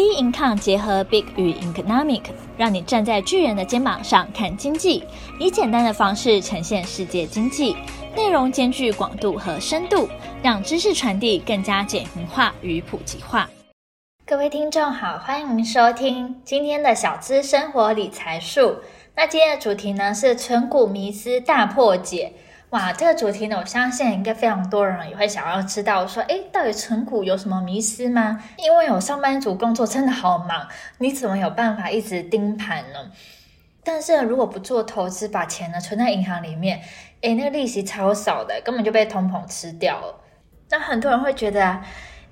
B Income 结合 Big 与 Economic，让你站在巨人的肩膀上看经济，以简单的方式呈现世界经济，内容兼具广度和深度，让知识传递更加简明化与普及化。各位听众好，欢迎收听今天的小资生活理财术。那今天的主题呢是存股迷思大破解。哇，这个主题呢，我相信应该非常多人也会想要知道，说，诶，到底存股有什么迷思吗？因为有上班族工作真的好忙，你怎么有办法一直盯盘呢？但是如果不做投资，把钱呢存在银行里面，诶，那个利息超少的，根本就被通膨吃掉了。那很多人会觉得啊，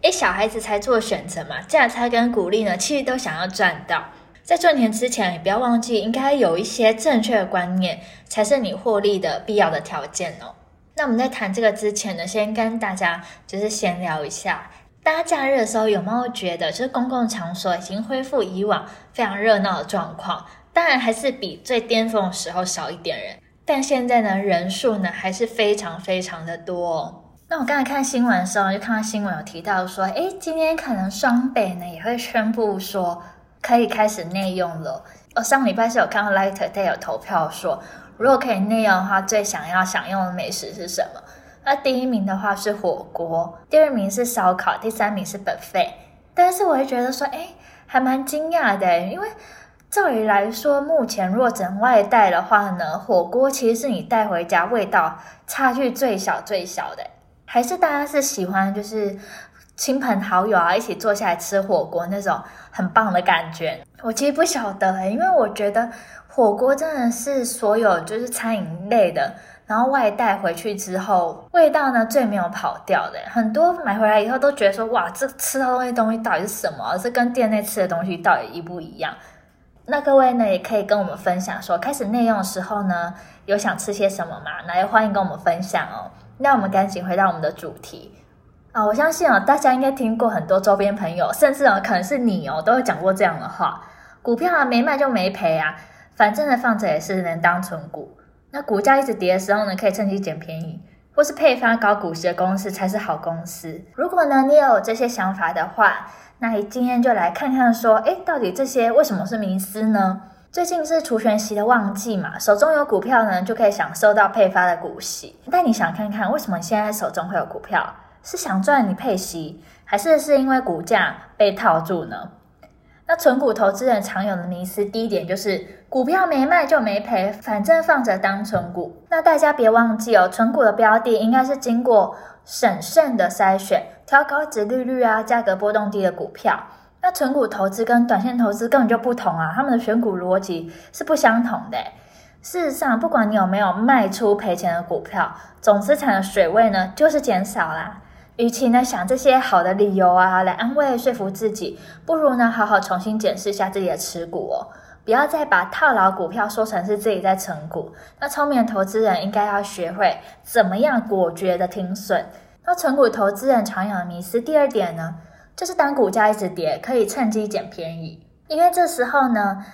诶，小孩子才做选择嘛，价差跟股利呢，其实都想要赚到。在赚钱之前，也不要忘记，应该有一些正确的观念，才是你获利的必要的条件哦。那我们在谈这个之前呢，先跟大家就是闲聊一下，大家假日的时候有没有觉得，就是公共场所已经恢复以往非常热闹的状况？当然还是比最巅峰的时候少一点人，但现在呢，人数呢还是非常非常的多哦。那我刚才看新闻的时候，就看到新闻有提到说，诶，今天可能双北呢也会宣布说。可以开始内用了。我上礼拜是有看到 Light Day 有投票说，如果可以内用的话，最想要享用的美食是什么？那第一名的话是火锅，第二名是烧烤，第三名是 buffet。但是我会觉得说，哎，还蛮惊讶的，因为照理来说，目前若整外带的话呢，火锅其实是你带回家味道差距最小最小的，还是大家是喜欢就是。亲朋好友啊，一起坐下来吃火锅那种很棒的感觉。我其实不晓得欸，因为我觉得火锅真的是所有就是餐饮类的，然后外带回去之后，味道呢最没有跑掉的。很多买回来以后都觉得说，哇，这吃到东西东西到底是什么？这跟店内吃的东西到底一不一样？那各位呢也可以跟我们分享说，开始内用的时候呢，有想吃些什么吗？那也欢迎跟我们分享哦。那我们赶紧回到我们的主题。啊，我相信哦，大家应该听过很多周边朋友，甚至哦，可能是你哦，都会讲过这样的话：股票啊，没卖就没赔啊，反正呢，放着也是能当存股。那股价一直跌的时候呢，可以趁机捡便宜，或是配发高股息的公司才是好公司。如果呢，你也有这些想法的话，那你今天就来看看说，哎，到底这些为什么是迷思呢？最近是除权息的旺季嘛，手中有股票呢，就可以享受到配发的股息。但你想看看，为什么现在手中会有股票？是想赚你配息，还是是因为股价被套住呢？那存股投资人常有的迷思，第一点就是股票没卖就没赔，反正放着当存股。那大家别忘记哦，存股的标的应该是经过审慎的筛选，挑高值利率啊、价格波动低的股票。那存股投资跟短线投资根本就不同啊，他们的选股逻辑是不相同的。事实上，不管你有没有卖出赔钱的股票，总资产的水位呢，就是减少啦。与其呢想这些好的理由啊来安慰说服自己，不如呢好好重新检视一下自己的持股哦，不要再把套牢股票说成是自己在成股。那聪明的投资人应该要学会怎么样果决的停损。那成股投资人常有的迷思，第二点呢，就是当股价一直跌，可以趁机捡便宜，因为这时候呢，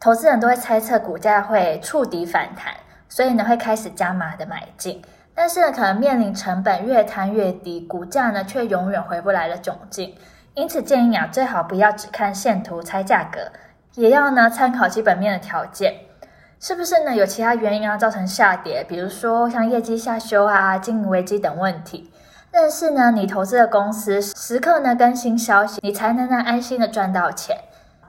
投资人都会猜测股价会触底反弹，所以呢会开始加码的买进。但是呢，可能面临成本越摊越低，股价呢却永远回不来的窘境。因此建议啊，最好不要只看线图猜价格，也要呢参考基本面的条件，是不是呢有其他原因啊造成下跌？比如说像业绩下修啊、经营危机等问题。但是呢，你投资的公司时刻呢更新消息，你才能呢安心的赚到钱。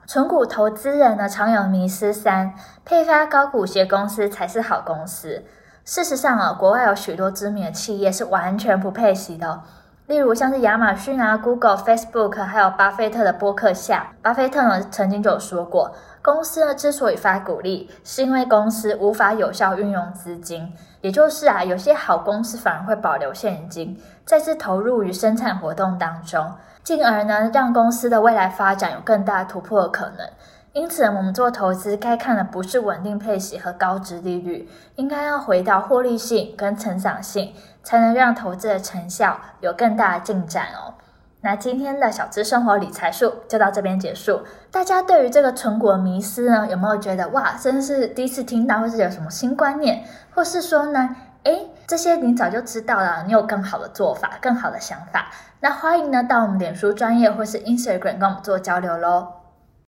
存股投资人呢常有迷思三，配发高股息公司才是好公司。事实上啊，国外有许多知名的企业是完全不配息的。例如像是亚马逊啊、Google、Facebook，还有巴菲特的波克夏。巴菲特呢曾经就有说过，公司呢之所以发股利，是因为公司无法有效运用资金，也就是啊，有些好公司反而会保留现金，再次投入于生产活动当中，进而呢让公司的未来发展有更大突破的可能。因此，我们做投资该看的不是稳定配息和高值利率，应该要回到获利性跟成长性，才能让投资的成效有更大的进展哦。那今天的小资生活理财术就到这边结束。大家对于这个存股迷思呢，有没有觉得哇，真是第一次听到，或是有什么新观念，或是说呢，诶，这些你早就知道了，你有更好的做法、更好的想法，那欢迎呢到我们脸书专业或是 Instagram 跟我们做交流喽。